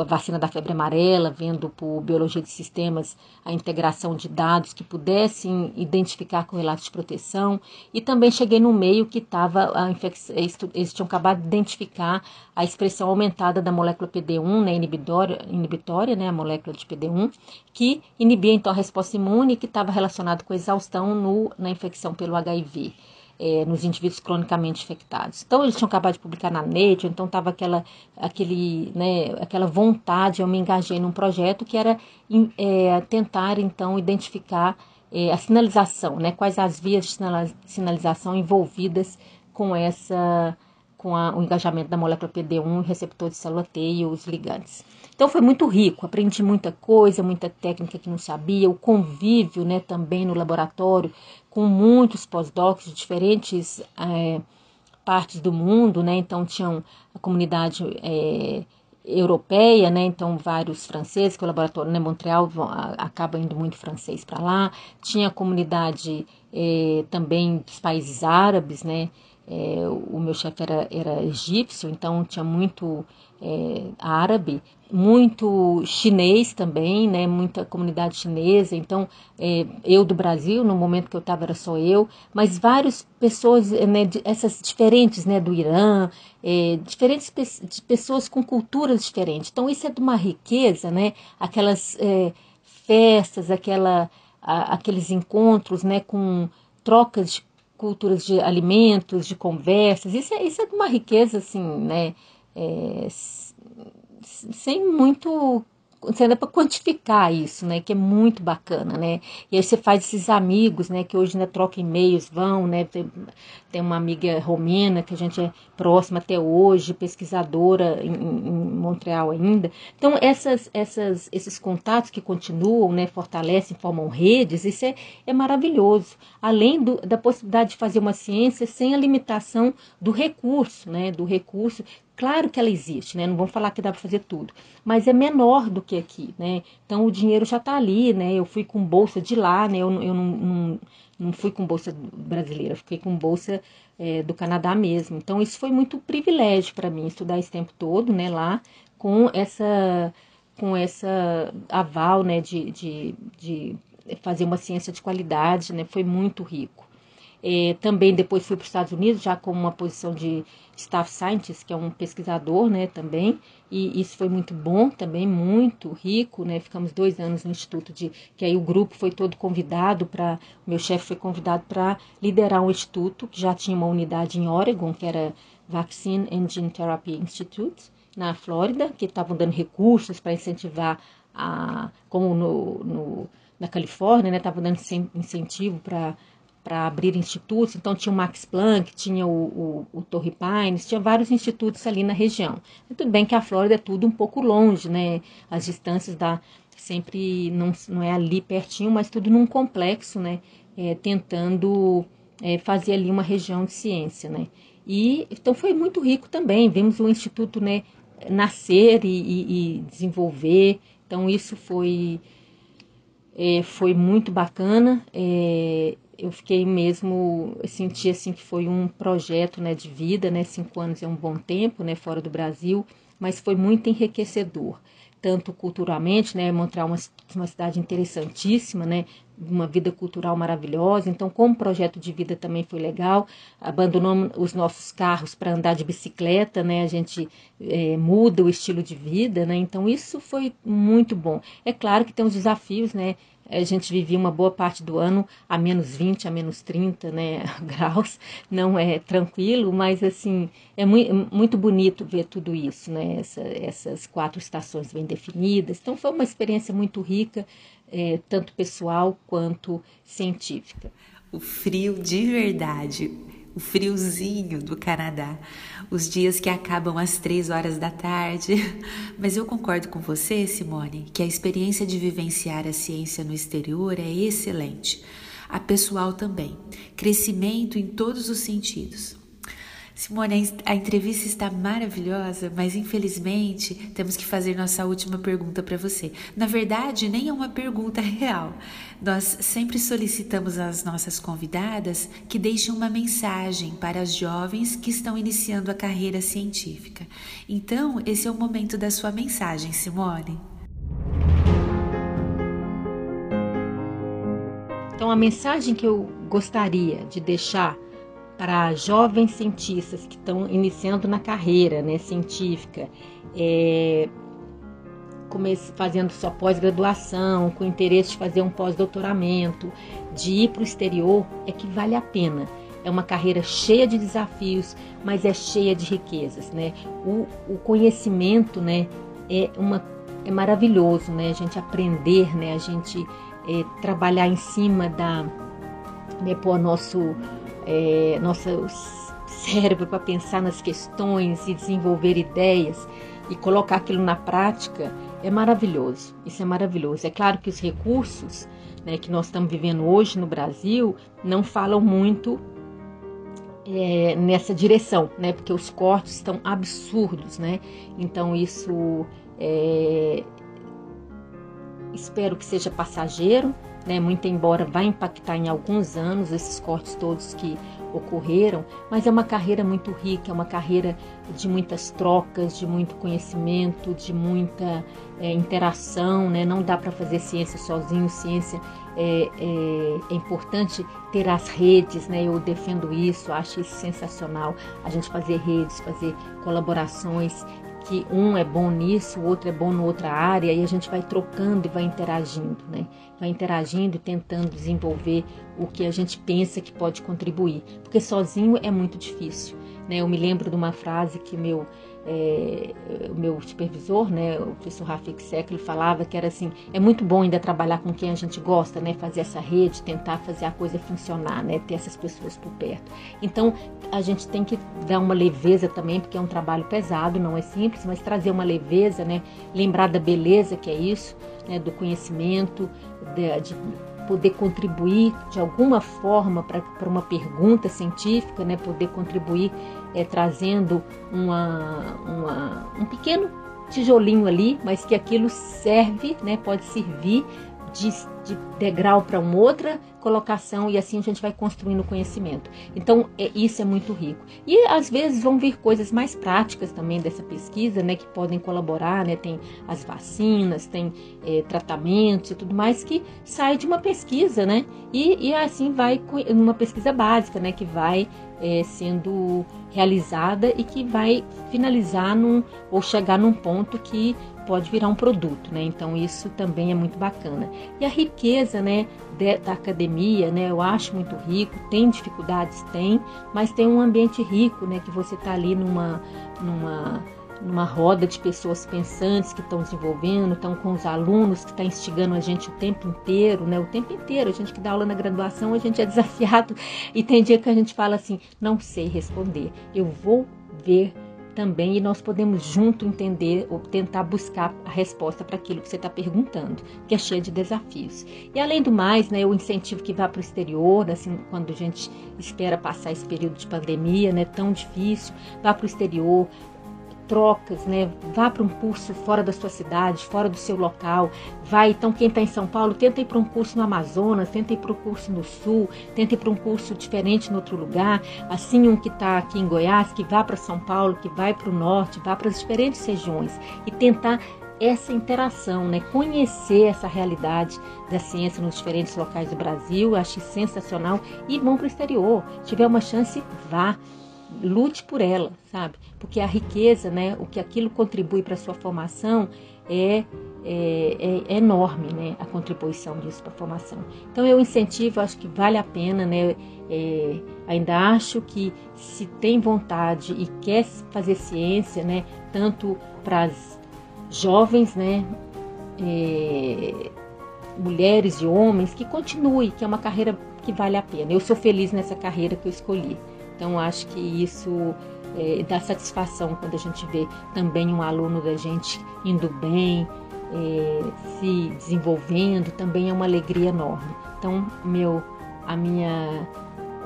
a vacina da febre amarela, vendo por biologia de sistemas a integração de dados que pudessem identificar correlatos de proteção. E também cheguei no meio que estava a infecção, eles tinham acabado de identificar a expressão aumentada da molécula PD1, né, inibitória, inibitória né, a molécula de PD1, que inibia então a resposta imune que estava relacionado com a exaustão no, na infecção pelo HIV é, nos indivíduos cronicamente infectados. Então, eles tinham acabado de publicar na Nature, então estava aquela, aquele, né, aquela vontade, eu me engajei num projeto que era é, tentar, então, identificar é, a sinalização, né, quais as vias de sinalização envolvidas com essa com a, o engajamento da molécula PD1, receptor de célula T e os ligantes. Então foi muito rico, aprendi muita coisa, muita técnica que não sabia, o convívio né, também no laboratório com muitos pós-docs de diferentes é, partes do mundo, né? Então tinham a comunidade é, europeia, né? Então vários franceses, que o laboratório, né? Montreal acaba indo muito francês para lá. Tinha a comunidade é, também dos países árabes, né? É, o meu chefe era, era egípcio, então tinha muito é, árabe, muito chinês também, né, muita comunidade chinesa. Então, é, eu do Brasil, no momento que eu estava era só eu, mas várias pessoas, né, essas diferentes, né, do Irã, é, diferentes pe pessoas com culturas diferentes. Então, isso é de uma riqueza, né, aquelas é, festas, aquela, a, aqueles encontros, né, com trocas de culturas de alimentos, de conversas. Isso é, isso é uma riqueza, assim, né? É, sem muito você dá para quantificar isso, né? Que é muito bacana, né? E aí você faz esses amigos, né? Que hoje ainda troca e-mails, vão, né? Tem, uma amiga romena que a gente é próxima até hoje, pesquisadora em, em Montreal ainda. Então essas, essas, esses contatos que continuam, né? Fortalecem, formam redes. Isso é, é maravilhoso. Além do, da possibilidade de fazer uma ciência sem a limitação do recurso, né? Do recurso Claro que ela existe, né? Não vamos falar que dá para fazer tudo, mas é menor do que aqui, né? Então o dinheiro já está ali, né? Eu fui com bolsa de lá, né? Eu, eu não, não, não fui com bolsa brasileira, fiquei com bolsa é, do Canadá mesmo. Então isso foi muito privilégio para mim estudar esse tempo todo, né? Lá com essa com essa aval, né? De, de, de fazer uma ciência de qualidade, né? Foi muito rico. É, também depois fui para os Estados Unidos, já com uma posição de staff scientist, que é um pesquisador, né, também, e isso foi muito bom também, muito rico, né, ficamos dois anos no instituto de, que aí o grupo foi todo convidado para, meu chefe foi convidado para liderar um instituto que já tinha uma unidade em Oregon, que era Vaccine and Gene Therapy Institute, na Flórida, que estavam dando recursos para incentivar a, como no, no na Califórnia, né, estavam dando incentivo para para abrir institutos, então tinha o Max Planck, tinha o, o, o, Torrey Pines, tinha vários institutos ali na região. E tudo bem que a Flórida é tudo um pouco longe, né? As distâncias da sempre não, não é ali pertinho, mas tudo num complexo, né? É, tentando é, fazer ali uma região de ciência, né? E então foi muito rico também. Vimos o instituto, né? Nascer e, e, e desenvolver. Então isso foi é, foi muito bacana. É, eu fiquei mesmo, eu senti assim que foi um projeto né, de vida, né? Cinco anos é um bom tempo, né? Fora do Brasil, mas foi muito enriquecedor, tanto culturalmente, né? Montreal uma, uma cidade interessantíssima, né? Uma vida cultural maravilhosa. Então, como projeto de vida também foi legal. Abandonamos os nossos carros para andar de bicicleta, né? A gente é, muda o estilo de vida, né? Então, isso foi muito bom. É claro que tem os desafios, né? a gente vivia uma boa parte do ano a menos 20, a menos 30 né, [laughs] graus, não é tranquilo, mas assim, é muito, bonito ver tudo isso, né, Essa, essas quatro estações bem definidas. Então foi uma experiência muito rica, é, tanto pessoal quanto científica. O frio de verdade o friozinho do Canadá, os dias que acabam às três horas da tarde. [laughs] Mas eu concordo com você, Simone, que a experiência de vivenciar a ciência no exterior é excelente. A pessoal também. Crescimento em todos os sentidos. Simone, a entrevista está maravilhosa, mas infelizmente temos que fazer nossa última pergunta para você. Na verdade, nem é uma pergunta [laughs] real. Nós sempre solicitamos às nossas convidadas que deixem uma mensagem para as jovens que estão iniciando a carreira científica. Então, esse é o momento da sua mensagem, Simone. Então, a mensagem que eu gostaria de deixar para jovens cientistas que estão iniciando na carreira né, científica, é, fazendo sua pós-graduação, com interesse de fazer um pós-doutoramento, de ir para o exterior, é que vale a pena. É uma carreira cheia de desafios, mas é cheia de riquezas, né? O, o conhecimento, né, é uma é maravilhoso, né? A gente aprender, né? A gente é, trabalhar em cima da, né, pôr nosso é, nosso cérebro para pensar nas questões e desenvolver ideias e colocar aquilo na prática é maravilhoso. Isso é maravilhoso. É claro que os recursos né, que nós estamos vivendo hoje no Brasil não falam muito é, nessa direção, né? Porque os cortes estão absurdos, né? Então isso é, espero que seja passageiro, né? Muito embora vá impactar em alguns anos esses cortes todos que ocorreram, mas é uma carreira muito rica, é uma carreira de muitas trocas, de muito conhecimento, de muita é, interação, né? Não dá para fazer ciência sozinho, ciência é, é, é, importante ter as redes, né? Eu defendo isso, acho isso sensacional, a gente fazer redes, fazer colaborações que um é bom nisso, o outro é bom em outra área, e a gente vai trocando e vai interagindo, né? Vai interagindo e tentando desenvolver o que a gente pensa que pode contribuir, porque sozinho é muito difícil. Né? Eu me lembro de uma frase que meu é, o meu supervisor, né, o professor Rafik Sek, ele falava que era assim, é muito bom ainda trabalhar com quem a gente gosta, né, fazer essa rede, tentar fazer a coisa funcionar, né, ter essas pessoas por perto. Então, a gente tem que dar uma leveza também, porque é um trabalho pesado, não é simples, mas trazer uma leveza, né, lembrar da beleza que é isso, né, do conhecimento, de, de poder contribuir de alguma forma para uma pergunta científica, né, poder contribuir é, trazendo uma, uma, um pequeno tijolinho ali, mas que aquilo serve, né, pode servir de, de degrau para uma outra colocação e assim a gente vai construindo conhecimento. Então, é, isso é muito rico. E às vezes vão vir coisas mais práticas também dessa pesquisa, né, que podem colaborar, né, tem as vacinas, tem é, tratamentos e tudo mais que sai de uma pesquisa, né, e, e assim vai numa pesquisa básica, né, que vai é, sendo realizada e que vai finalizar num, ou chegar num ponto que pode virar um produto, né? Então isso também é muito bacana. E a riqueza, né, de, da academia, né, eu acho muito rico. Tem dificuldades, tem, mas tem um ambiente rico, né, que você está ali numa, numa numa roda de pessoas pensantes que estão desenvolvendo, estão com os alunos que estão tá instigando a gente o tempo inteiro, né? O tempo inteiro, a gente que dá aula na graduação, a gente é [laughs] desafiado e tem dia que a gente fala assim, não sei responder, eu vou ver também e nós podemos junto entender ou tentar buscar a resposta para aquilo que você está perguntando, que é cheio de desafios. E além do mais, né, o incentivo que vá para o exterior, assim, quando a gente espera passar esse período de pandemia, né, tão difícil, vá para o exterior, trocas, né? Vá para um curso fora da sua cidade, fora do seu local. Vai, então quem está em São Paulo, tenta ir para um curso no Amazonas, tenta ir para um curso no Sul, tenta ir para um curso diferente em outro lugar. Assim, um que está aqui em Goiás, que vá para São Paulo, que vai para o norte, vá para as diferentes regiões e tentar essa interação, né? conhecer essa realidade da ciência nos diferentes locais do Brasil, acho sensacional e vão para o exterior. Se tiver uma chance, vá lute por ela, sabe? Porque a riqueza, né, o que aquilo contribui para sua formação é, é, é, enorme, né, a contribuição disso para a formação. Então eu incentivo, acho que vale a pena, né, é, ainda acho que se tem vontade e quer fazer ciência, né, tanto para as jovens, né, é, mulheres e homens, que continue, que é uma carreira que vale a pena. Eu sou feliz nessa carreira que eu escolhi. Então, acho que isso é, dá satisfação quando a gente vê também um aluno da gente indo bem, é, se desenvolvendo, também é uma alegria enorme. Então, meu, a minha,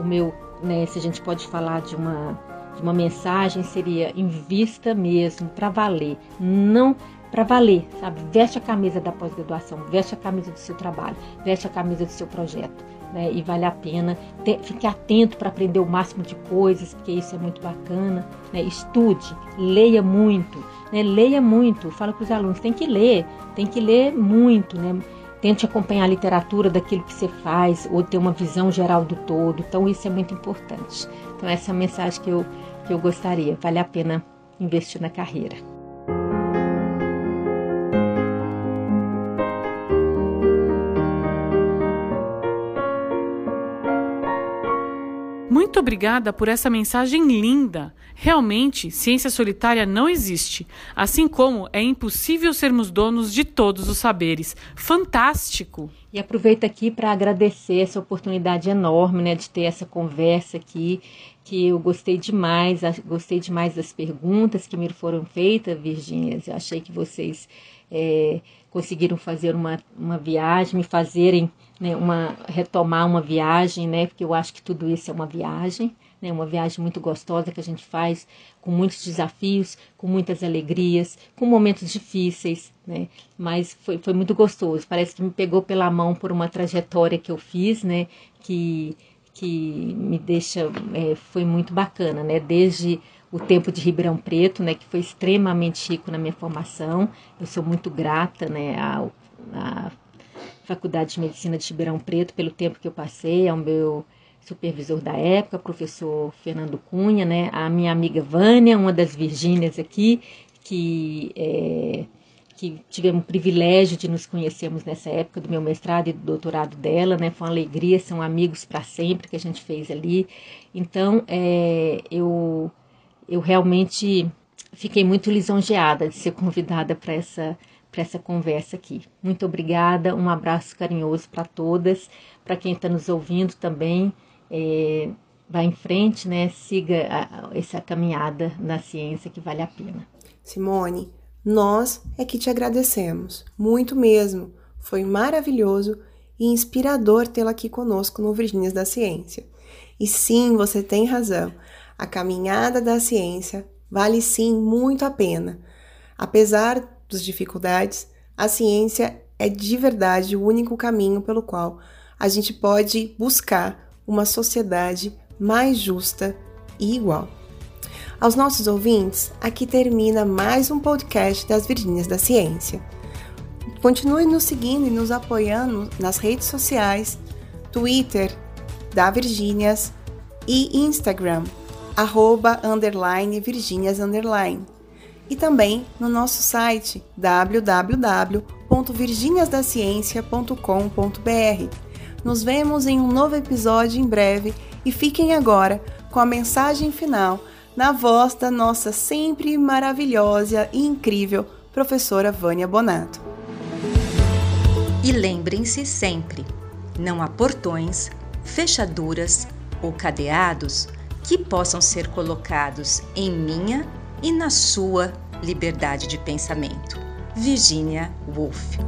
o meu, né, se a gente pode falar de uma, de uma mensagem, seria invista mesmo, para valer, não para valer, sabe? Veste a camisa da pós-graduação, veste a camisa do seu trabalho, veste a camisa do seu projeto né? E vale a pena. Fique atento para aprender o máximo de coisas, porque isso é muito bacana. Né? Estude, leia muito, né? Leia muito. Fala para os alunos, tem que ler, tem que ler muito, né? Tente acompanhar a literatura daquilo que você faz, ou ter uma visão geral do todo. Então, isso é muito importante. Então, essa é a mensagem que eu, que eu gostaria. Vale a pena investir na carreira. Muito obrigada por essa mensagem linda. Realmente, ciência solitária não existe, assim como é impossível sermos donos de todos os saberes. Fantástico! E aproveito aqui para agradecer essa oportunidade enorme, né, de ter essa conversa aqui, que eu gostei demais, gostei demais das perguntas que me foram feitas, Virgínia. Eu achei que vocês é, conseguiram fazer uma, uma viagem, me fazerem né, uma, retomar uma viagem, né, porque eu acho que tudo isso é uma viagem, né, uma viagem muito gostosa que a gente faz com muitos desafios, com muitas alegrias, com momentos difíceis, né, mas foi, foi muito gostoso. Parece que me pegou pela mão por uma trajetória que eu fiz, né, que, que me deixa, é, foi muito bacana, né, desde o tempo de Ribeirão Preto, né, que foi extremamente rico na minha formação. Eu sou muito grata, né, à, à Faculdade de Medicina de Ribeirão Preto pelo tempo que eu passei, ao meu supervisor da época, professor Fernando Cunha, né, a minha amiga Vânia, uma das Virgínias aqui, que é, que tivemos o privilégio de nos conhecermos nessa época do meu mestrado e do doutorado dela, né? Foi uma alegria, são amigos para sempre que a gente fez ali. Então, é, eu, eu realmente fiquei muito lisonjeada de ser convidada para essa para essa conversa aqui. Muito obrigada, um abraço carinhoso para todas, para quem está nos ouvindo também. É, vá em frente, né? Siga a, essa caminhada na ciência que vale a pena. Simone, nós é que te agradecemos, muito mesmo. Foi maravilhoso e inspirador tê-la aqui conosco no Virgínias da Ciência. E sim, você tem razão. A caminhada da ciência vale sim muito a pena. Apesar das dificuldades, a ciência é de verdade o único caminho pelo qual a gente pode buscar uma sociedade mais justa e igual. Aos nossos ouvintes, aqui termina mais um podcast das Virgínias da Ciência. Continue nos seguindo e nos apoiando nas redes sociais, Twitter da Virgínias e Instagram, arroba, underline, Virgínias, underline. E também no nosso site www.virginiasdaciencia.com.br. Nos vemos em um novo episódio em breve e fiquem agora com a mensagem final na voz da nossa sempre maravilhosa e incrível professora Vânia Bonato. E lembrem-se sempre: não há portões, fechaduras ou cadeados que possam ser colocados em minha e na sua liberdade de pensamento. Virginia Woolf